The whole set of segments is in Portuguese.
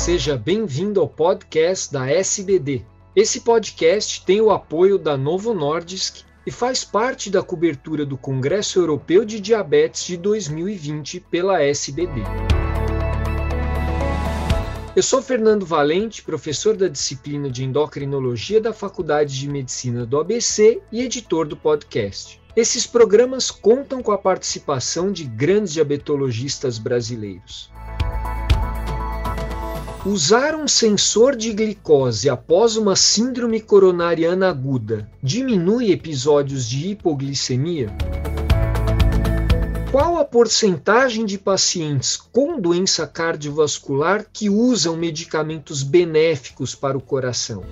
Seja bem-vindo ao podcast da SBD. Esse podcast tem o apoio da Novo Nordisk e faz parte da cobertura do Congresso Europeu de Diabetes de 2020 pela SBD. Eu sou Fernando Valente, professor da disciplina de endocrinologia da Faculdade de Medicina do ABC e editor do podcast. Esses programas contam com a participação de grandes diabetologistas brasileiros. Usar um sensor de glicose após uma síndrome coronariana aguda diminui episódios de hipoglicemia? Qual a porcentagem de pacientes com doença cardiovascular que usam medicamentos benéficos para o coração?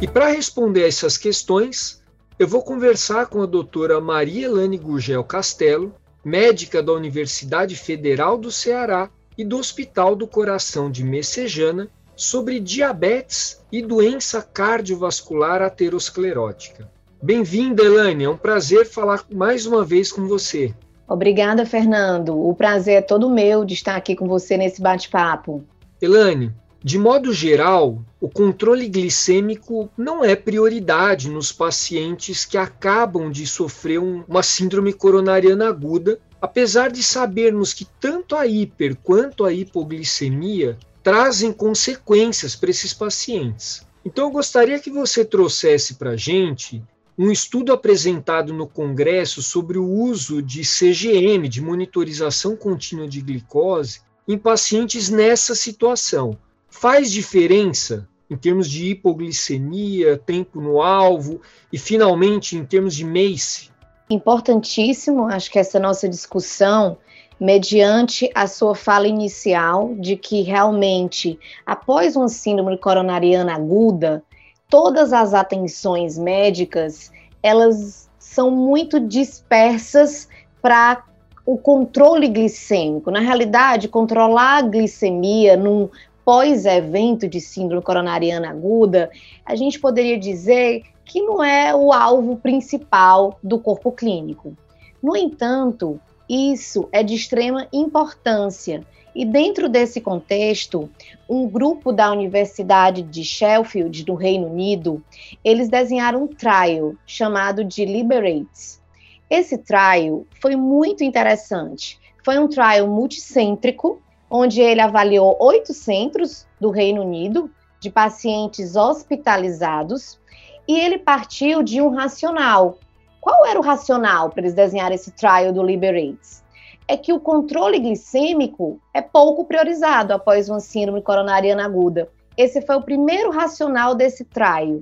E para responder a essas questões, eu vou conversar com a doutora Maria Elane Gurgel Castelo, médica da Universidade Federal do Ceará e do Hospital do Coração de Messejana, sobre diabetes e doença cardiovascular aterosclerótica. Bem-vinda, Elane. É um prazer falar mais uma vez com você. Obrigada, Fernando. O prazer é todo meu de estar aqui com você nesse bate-papo. Elane, de modo geral, o controle glicêmico não é prioridade nos pacientes que acabam de sofrer uma síndrome coronariana aguda, apesar de sabermos que tanto a hiper quanto a hipoglicemia trazem consequências para esses pacientes. Então, eu gostaria que você trouxesse para a gente um estudo apresentado no Congresso sobre o uso de CGM, de monitorização contínua de glicose, em pacientes nessa situação. Faz diferença em termos de hipoglicemia, tempo no alvo e, finalmente, em termos de MACE? Importantíssimo, acho que essa nossa discussão, mediante a sua fala inicial de que realmente, após uma síndrome coronariana aguda, todas as atenções médicas, elas são muito dispersas para o controle glicêmico. Na realidade, controlar a glicemia num pós-evento de síndrome coronariana aguda, a gente poderia dizer que não é o alvo principal do corpo clínico. No entanto, isso é de extrema importância e dentro desse contexto, um grupo da Universidade de Sheffield, do Reino Unido, eles desenharam um trial chamado de Liberates. Esse trial foi muito interessante. Foi um trial multicêntrico, onde ele avaliou oito centros do Reino Unido de pacientes hospitalizados e ele partiu de um racional. Qual era o racional para eles desenharem esse trial do Liberates? é que o controle glicêmico é pouco priorizado após uma síndrome coronariana aguda. Esse foi o primeiro racional desse trial.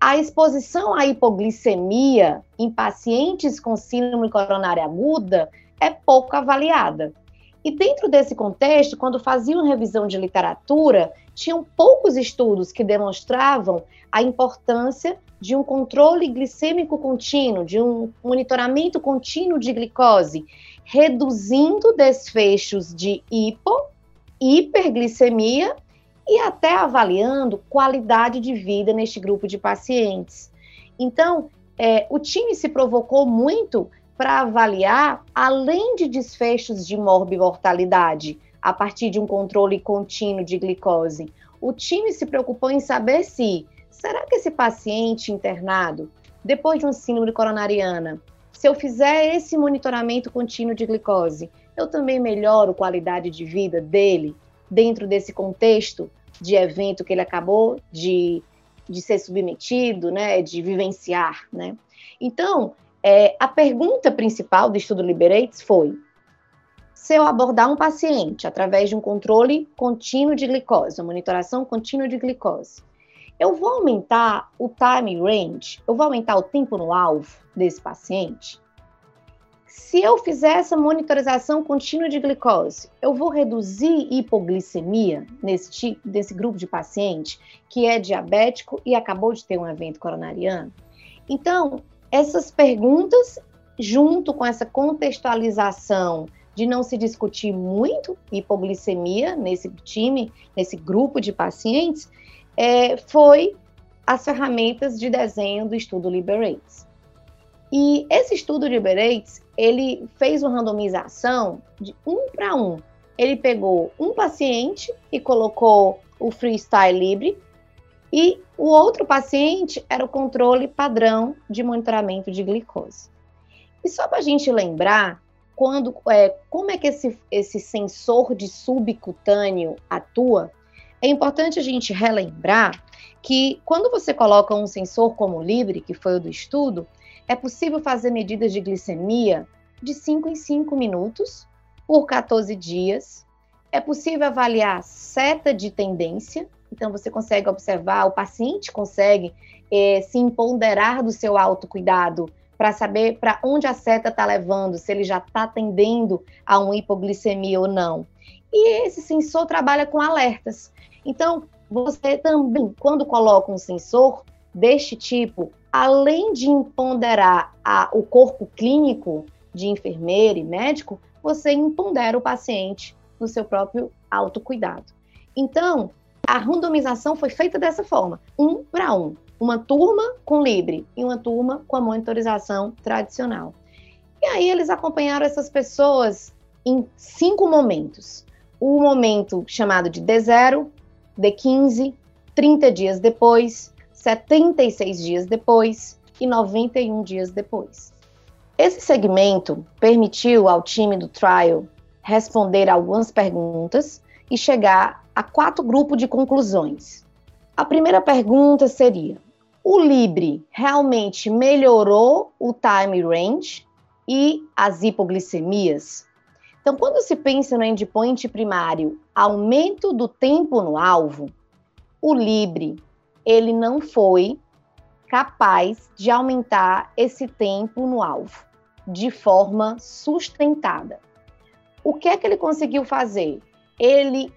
A exposição à hipoglicemia em pacientes com síndrome coronária aguda é pouco avaliada. E dentro desse contexto, quando faziam revisão de literatura, tinham poucos estudos que demonstravam a importância de um controle glicêmico contínuo, de um monitoramento contínuo de glicose, reduzindo desfechos de hipo, hiperglicemia e até avaliando qualidade de vida neste grupo de pacientes. Então, é, o time se provocou muito para avaliar, além de desfechos de morbimortalidade, a partir de um controle contínuo de glicose, o time se preocupou em saber se será que esse paciente internado, depois de uma síndrome coronariana, se eu fizer esse monitoramento contínuo de glicose, eu também melhoro a qualidade de vida dele dentro desse contexto de evento que ele acabou de, de ser submetido, né, de vivenciar, né? Então, é, a pergunta principal do estudo Liberates foi: se eu abordar um paciente através de um controle contínuo de glicose, uma monitoração contínua de glicose, eu vou aumentar o time range, eu vou aumentar o tempo no alvo desse paciente. Se eu fizer essa monitorização contínua de glicose, eu vou reduzir hipoglicemia nesse, nesse grupo de paciente que é diabético e acabou de ter um evento coronariano? Então, essas perguntas, junto com essa contextualização de não se discutir muito hipoglicemia nesse time, nesse grupo de pacientes, é, foi as ferramentas de desenho do estudo Liberates. E esse estudo Liberates, ele fez uma randomização de um para um ele pegou um paciente e colocou o Freestyle Libre, e o outro paciente era o controle padrão de monitoramento de glicose. E só para a gente lembrar, quando, é, como é que esse, esse sensor de subcutâneo atua, é importante a gente relembrar que quando você coloca um sensor como o Libre, que foi o do estudo, é possível fazer medidas de glicemia de 5 em 5 minutos por 14 dias. É possível avaliar seta de tendência, então você consegue observar, o paciente consegue é, se empoderar do seu autocuidado para saber para onde a seta está levando, se ele já está tendendo a uma hipoglicemia ou não. E esse sensor trabalha com alertas. Então, você também, quando coloca um sensor deste tipo, além de empoderar a, o corpo clínico de enfermeiro e médico, você empodera o paciente no seu próprio autocuidado. Então, a randomização foi feita dessa forma, um para um. Uma turma com Libre e uma turma com a monitorização tradicional. E aí eles acompanharam essas pessoas em cinco momentos. O momento chamado de D0, de 15, 30 dias depois, 76 dias depois e 91 dias depois. Esse segmento permitiu ao time do trial responder algumas perguntas e chegar a quatro grupos de conclusões. A primeira pergunta seria: o Libre realmente melhorou o time range e as hipoglicemias? Então, quando se pensa no endpoint primário, aumento do tempo no alvo, o Libre ele não foi capaz de aumentar esse tempo no alvo de forma sustentada. O que é que ele conseguiu fazer? Ele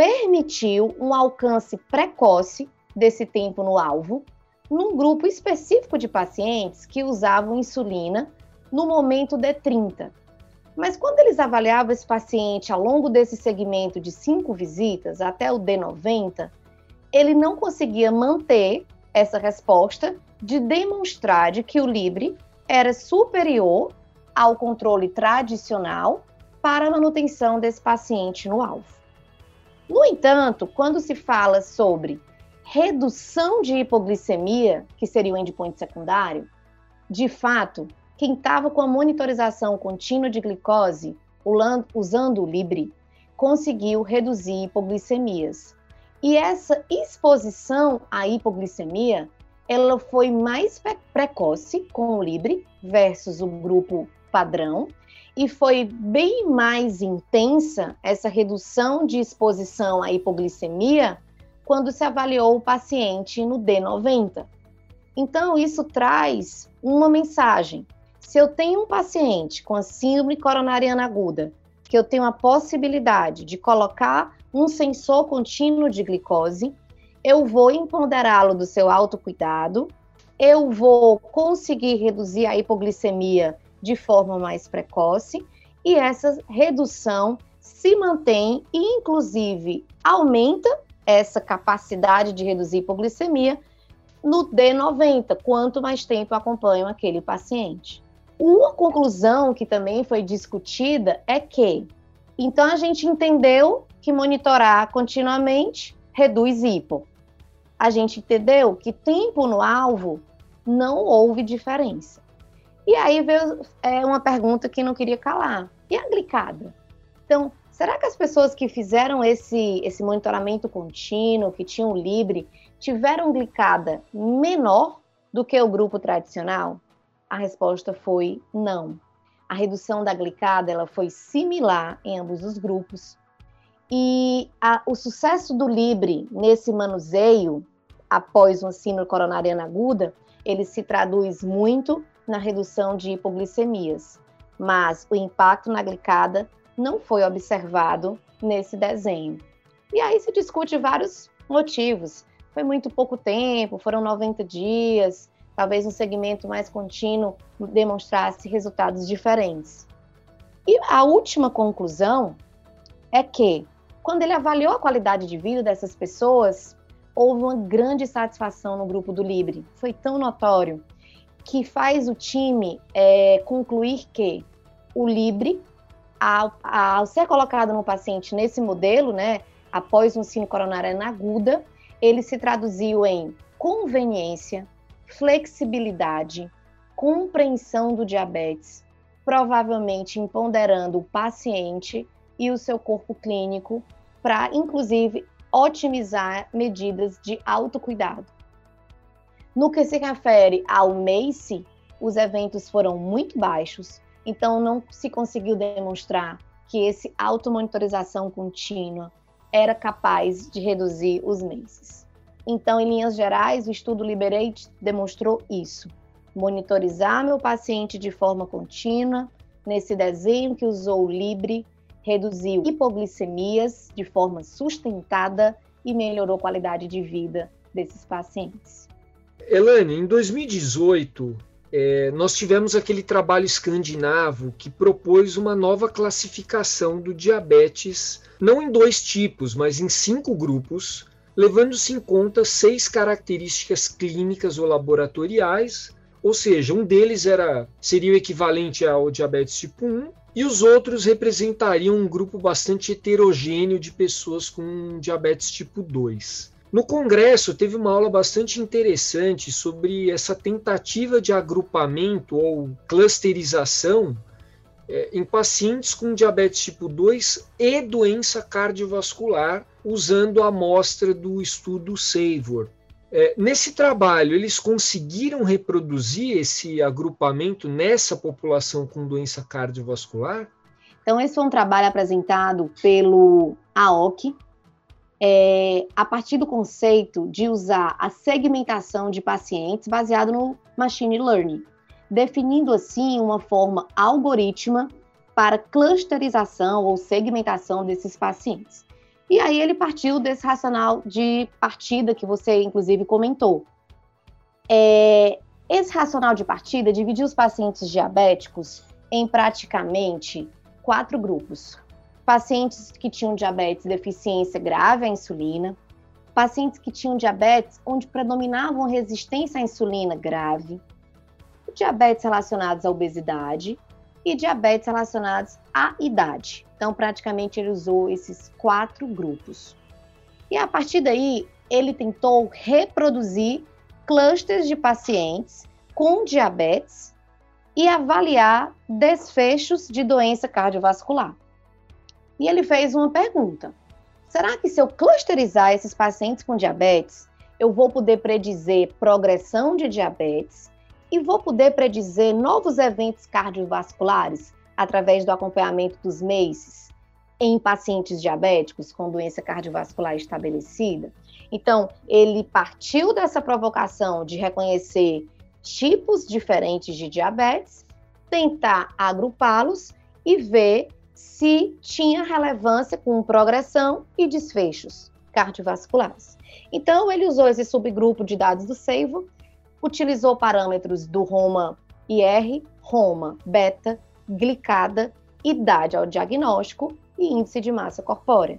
permitiu um alcance precoce desse tempo no alvo num grupo específico de pacientes que usavam insulina no momento D30. Mas quando eles avaliavam esse paciente ao longo desse segmento de cinco visitas até o D90, ele não conseguia manter essa resposta de demonstrar de que o Libre era superior ao controle tradicional para a manutenção desse paciente no alvo. No entanto, quando se fala sobre redução de hipoglicemia, que seria o endpoint secundário, de fato, quem estava com a monitorização contínua de glicose, usando o Libre, conseguiu reduzir hipoglicemias. E essa exposição à hipoglicemia, ela foi mais precoce com o Libre versus o grupo padrão, e foi bem mais intensa essa redução de exposição à hipoglicemia quando se avaliou o paciente no D90. Então, isso traz uma mensagem se eu tenho um paciente com a síndrome coronariana aguda, que eu tenho a possibilidade de colocar um sensor contínuo de glicose, eu vou empoderá-lo do seu autocuidado, eu vou conseguir reduzir a hipoglicemia de forma mais precoce e essa redução se mantém e, inclusive, aumenta essa capacidade de reduzir hipoglicemia no D90, quanto mais tempo acompanho aquele paciente. Uma conclusão que também foi discutida é que, então a gente entendeu que monitorar continuamente reduz hipo. A gente entendeu que tempo no alvo não houve diferença. E aí veio é, uma pergunta que não queria calar. E a glicada? Então, será que as pessoas que fizeram esse, esse monitoramento contínuo, que tinham Libre, tiveram glicada menor do que o grupo tradicional? A resposta foi não. A redução da glicada ela foi similar em ambos os grupos. E a, o sucesso do Libre nesse manuseio, após uma síndrome coronariana aguda, ele se traduz muito na redução de hipoglicemias, mas o impacto na glicada não foi observado nesse desenho. E aí se discute vários motivos. Foi muito pouco tempo, foram 90 dias, talvez um segmento mais contínuo demonstrasse resultados diferentes. E a última conclusão é que, quando ele avaliou a qualidade de vida dessas pessoas, houve uma grande satisfação no grupo do Libre. Foi tão notório que faz o time é, concluir que o Libre ao, ser colocado no paciente nesse modelo, né, após um sino coronariano aguda, ele se traduziu em conveniência, flexibilidade, compreensão do diabetes, provavelmente empoderando o paciente e o seu corpo clínico para, inclusive, otimizar medidas de autocuidado. No que se refere ao MACE, os eventos foram muito baixos, então não se conseguiu demonstrar que esse automonitorização contínua era capaz de reduzir os MACEs. Então, em linhas gerais, o estudo Liberate demonstrou isso. Monitorizar meu paciente de forma contínua, nesse desenho que usou o Libre, reduziu hipoglicemias de forma sustentada e melhorou a qualidade de vida desses pacientes. Elane, em 2018, é, nós tivemos aquele trabalho escandinavo que propôs uma nova classificação do diabetes, não em dois tipos, mas em cinco grupos, levando-se em conta seis características clínicas ou laboratoriais, ou seja, um deles era seria o equivalente ao diabetes tipo 1, e os outros representariam um grupo bastante heterogêneo de pessoas com diabetes tipo 2. No congresso teve uma aula bastante interessante sobre essa tentativa de agrupamento ou clusterização é, em pacientes com diabetes tipo 2 e doença cardiovascular, usando a amostra do estudo SAVOR. É, nesse trabalho, eles conseguiram reproduzir esse agrupamento nessa população com doença cardiovascular? Então, esse foi um trabalho apresentado pelo AOC, é, a partir do conceito de usar a segmentação de pacientes baseado no machine learning, definindo assim uma forma algorítmica para clusterização ou segmentação desses pacientes. E aí ele partiu desse racional de partida que você, inclusive, comentou. É, esse racional de partida dividiu os pacientes diabéticos em praticamente quatro grupos. Pacientes que tinham diabetes deficiência grave à insulina, pacientes que tinham diabetes onde predominavam resistência à insulina grave, diabetes relacionados à obesidade e diabetes relacionados à idade. Então, praticamente, ele usou esses quatro grupos. E a partir daí, ele tentou reproduzir clusters de pacientes com diabetes e avaliar desfechos de doença cardiovascular. E ele fez uma pergunta: será que se eu clusterizar esses pacientes com diabetes, eu vou poder predizer progressão de diabetes e vou poder predizer novos eventos cardiovasculares através do acompanhamento dos MACEs em pacientes diabéticos com doença cardiovascular estabelecida. Então, ele partiu dessa provocação de reconhecer tipos diferentes de diabetes, tentar agrupá-los e ver se tinha relevância com progressão e desfechos cardiovasculares. Então, ele usou esse subgrupo de dados do Seivo, utilizou parâmetros do Roma IR, Roma beta, glicada, idade ao diagnóstico e índice de massa corpórea,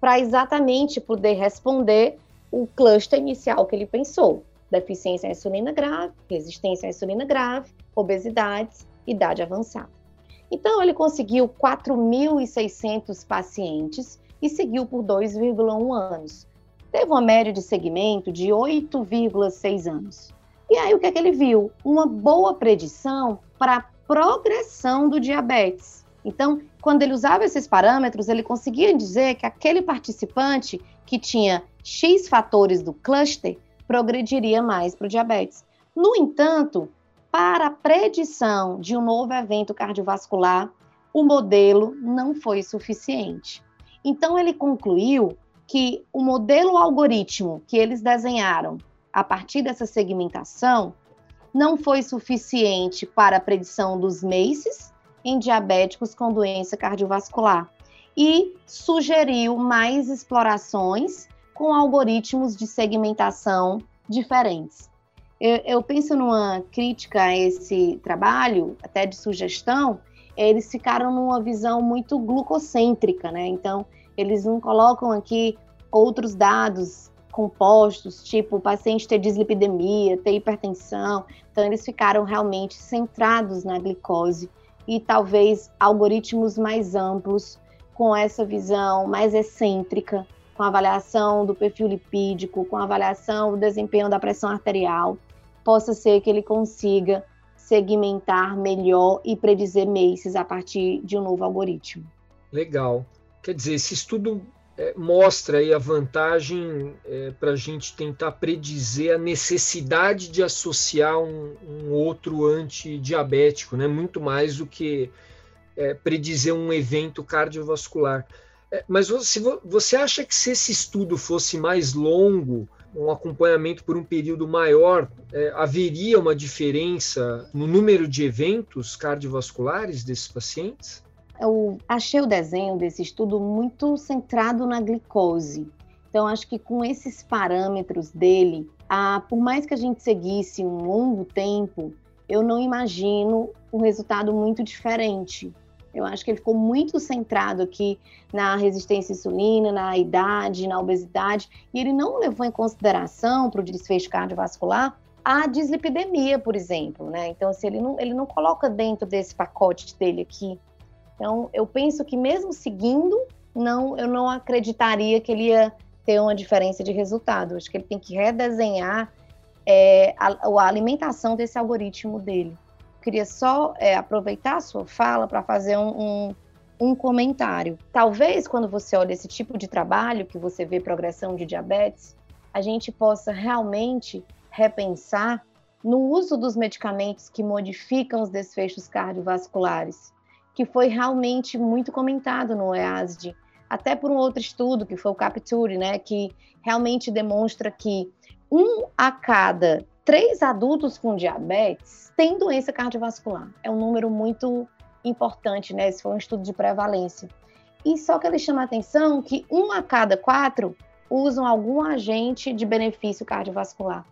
para exatamente poder responder o cluster inicial que ele pensou: deficiência à insulina grave, resistência à insulina grave, obesidade, idade avançada. Então, ele conseguiu 4.600 pacientes e seguiu por 2,1 anos. Teve uma média de segmento de 8,6 anos. E aí, o que é que ele viu? Uma boa predição para progressão do diabetes. Então, quando ele usava esses parâmetros, ele conseguia dizer que aquele participante que tinha X fatores do cluster progrediria mais para o diabetes. No entanto, para a predição de um novo evento cardiovascular, o modelo não foi suficiente. Então, ele concluiu que o modelo algoritmo que eles desenharam a partir dessa segmentação não foi suficiente para a predição dos MACEs em diabéticos com doença cardiovascular e sugeriu mais explorações com algoritmos de segmentação diferentes. Eu, eu, penso numa crítica a esse trabalho, até de sugestão, eles ficaram numa visão muito glucocêntrica, né? Então, eles não colocam aqui outros dados compostos, tipo o paciente ter dislipidemia, ter hipertensão. Então, eles ficaram realmente centrados na glicose e talvez algoritmos mais amplos, com essa visão mais excêntrica, com avaliação do perfil lipídico, com avaliação do desempenho da pressão arterial, possa ser que ele consiga segmentar melhor e predizer MACEs a partir de um novo algoritmo. Legal. Quer dizer, esse estudo é, mostra aí a vantagem é, para a gente tentar predizer a necessidade de associar um, um outro antidiabético, né? muito mais do que é, predizer um evento cardiovascular. É, mas você, você acha que se esse estudo fosse mais longo, um acompanhamento por um período maior, é, haveria uma diferença no número de eventos cardiovasculares desses pacientes? Eu achei o desenho desse estudo muito centrado na glicose. Então, acho que com esses parâmetros dele, a, por mais que a gente seguisse um longo tempo, eu não imagino um resultado muito diferente. Eu acho que ele ficou muito centrado aqui na resistência à insulina, na idade, na obesidade, e ele não levou em consideração para o desfecho cardiovascular a dislipidemia, por exemplo, né? Então, se ele não, ele não coloca dentro desse pacote dele aqui. Então, eu penso que mesmo seguindo, não, eu não acreditaria que ele ia ter uma diferença de resultado. Acho que ele tem que redesenhar é, a, a alimentação desse algoritmo dele queria só é, aproveitar a sua fala para fazer um, um, um, comentário. Talvez quando você olha esse tipo de trabalho, que você vê progressão de diabetes, a gente possa realmente repensar no uso dos medicamentos que modificam os desfechos cardiovasculares, que foi realmente muito comentado no EASD, até por um outro estudo, que foi o Capture, né, que realmente demonstra que um a cada três adultos com diabetes têm doença cardiovascular. É um número muito importante, né? Esse foi um estudo de prevalência. E só que ele chama a atenção que um a cada quatro usam algum agente de benefício cardiovascular.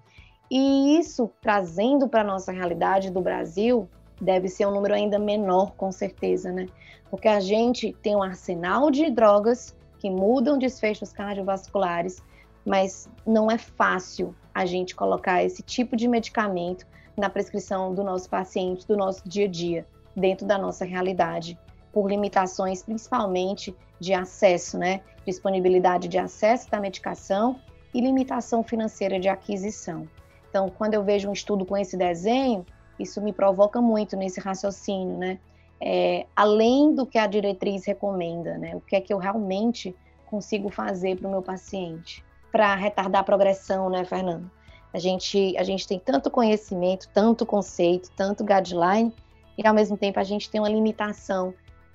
E isso, trazendo para a nossa realidade do Brasil, deve ser um número ainda menor, com certeza, né? Porque a gente tem um arsenal de drogas que mudam desfechos cardiovasculares, mas não é fácil a gente colocar esse tipo de medicamento na prescrição do nosso paciente, do nosso dia a dia, dentro da nossa realidade, por limitações principalmente de acesso, né? Disponibilidade de acesso da medicação e limitação financeira de aquisição. Então, quando eu vejo um estudo com esse desenho, isso me provoca muito nesse raciocínio, né? É, além do que a diretriz recomenda, né? O que é que eu realmente consigo fazer para o meu paciente? Para retardar a progressão, né, Fernando? A gente, a gente tem tanto conhecimento, tanto conceito, tanto guideline, e ao mesmo tempo a gente tem uma limitação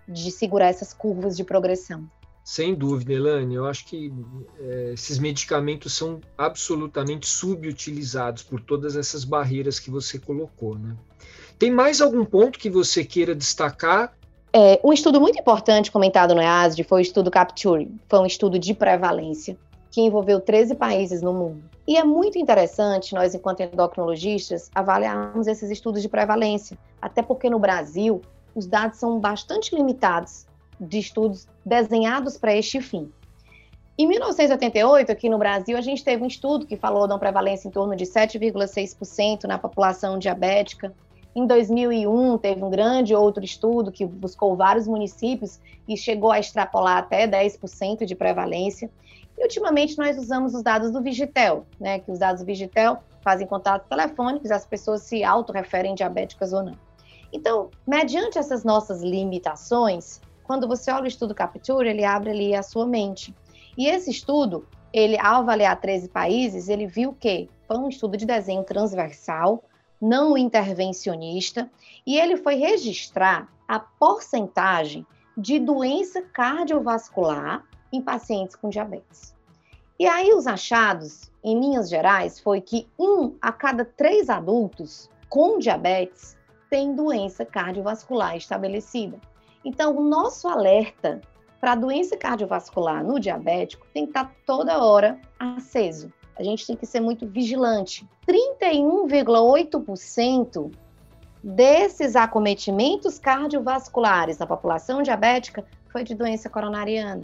de segurar essas curvas de progressão. Sem dúvida, Elane, eu acho que é, esses medicamentos são absolutamente subutilizados por todas essas barreiras que você colocou, né? Tem mais algum ponto que você queira destacar? É, um estudo muito importante comentado no EASD foi o estudo Capture, foi um estudo de prevalência que envolveu 13 países no mundo. E é muito interessante nós, enquanto endocrinologistas, avaliarmos esses estudos de prevalência, até porque no Brasil os dados são bastante limitados de estudos desenhados para este fim. Em 1988, aqui no Brasil, a gente teve um estudo que falou de uma prevalência em torno de 7,6% na população diabética. Em 2001, teve um grande outro estudo que buscou vários municípios e chegou a extrapolar até 10% de prevalência. E ultimamente nós usamos os dados do Vigitel, né? Que os dados do Vigitel fazem contato telefônicos, as pessoas se autorreferem diabéticas ou não. Então, mediante essas nossas limitações, quando você olha o estudo Capture, ele abre ali a sua mente. E esse estudo, ele ao avaliar 13 países, ele viu que foi um estudo de desenho transversal, não intervencionista, e ele foi registrar a porcentagem de doença cardiovascular em pacientes com diabetes. E aí os achados, em linhas gerais, foi que um a cada três adultos com diabetes tem doença cardiovascular estabelecida. Então, o nosso alerta para a doença cardiovascular no diabético tem que estar toda hora aceso. A gente tem que ser muito vigilante. 31,8% desses acometimentos cardiovasculares na população diabética foi de doença coronariana.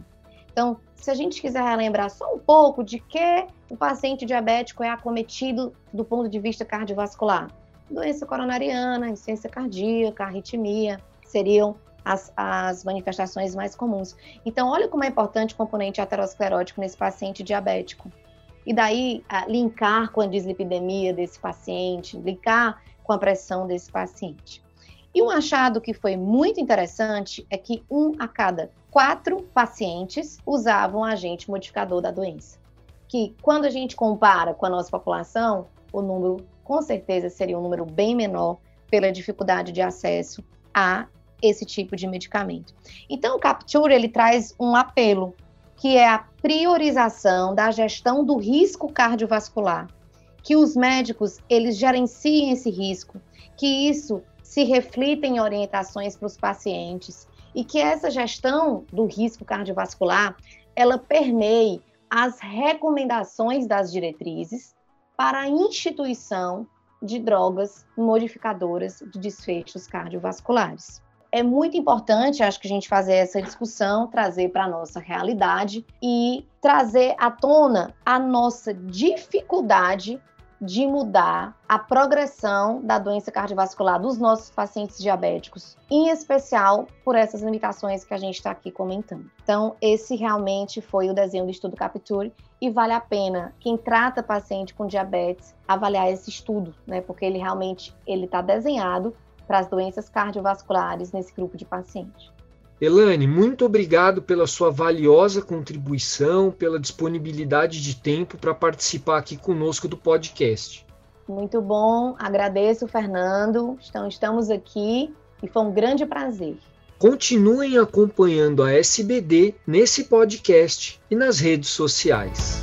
Então, se a gente quiser relembrar só um pouco de que o paciente diabético é acometido do ponto de vista cardiovascular, doença coronariana, insuficiência cardíaca, arritmia, seriam as, as, manifestações mais comuns. Então, olha como é importante o componente aterosclerótico nesse paciente diabético. E daí, linkar com a dislipidemia desse paciente, linkar com a pressão desse paciente. E um achado que foi muito interessante é que um a cada quatro pacientes usavam agente modificador da doença. Que quando a gente compara com a nossa população, o número com certeza seria um número bem menor pela dificuldade de acesso a esse tipo de medicamento. Então, o Capture ele traz um apelo, que é a priorização da gestão do risco cardiovascular, que os médicos eles gerenciem esse risco, que isso se reflita em orientações para os pacientes e que essa gestão do risco cardiovascular ela permeie as recomendações das diretrizes para a instituição de drogas modificadoras de desfechos cardiovasculares. É muito importante, acho que a gente fazer essa discussão, trazer para a nossa realidade e trazer à tona a nossa dificuldade de mudar a progressão da doença cardiovascular dos nossos pacientes diabéticos, em especial por essas limitações que a gente está aqui comentando. Então, esse realmente foi o desenho do estudo Capture e vale a pena quem trata paciente com diabetes avaliar esse estudo, né? Porque ele realmente ele está desenhado para as doenças cardiovasculares nesse grupo de pacientes. Elane, muito obrigado pela sua valiosa contribuição, pela disponibilidade de tempo para participar aqui conosco do podcast. Muito bom, agradeço, Fernando. Então, estamos aqui e foi um grande prazer. Continuem acompanhando a SBD nesse podcast e nas redes sociais.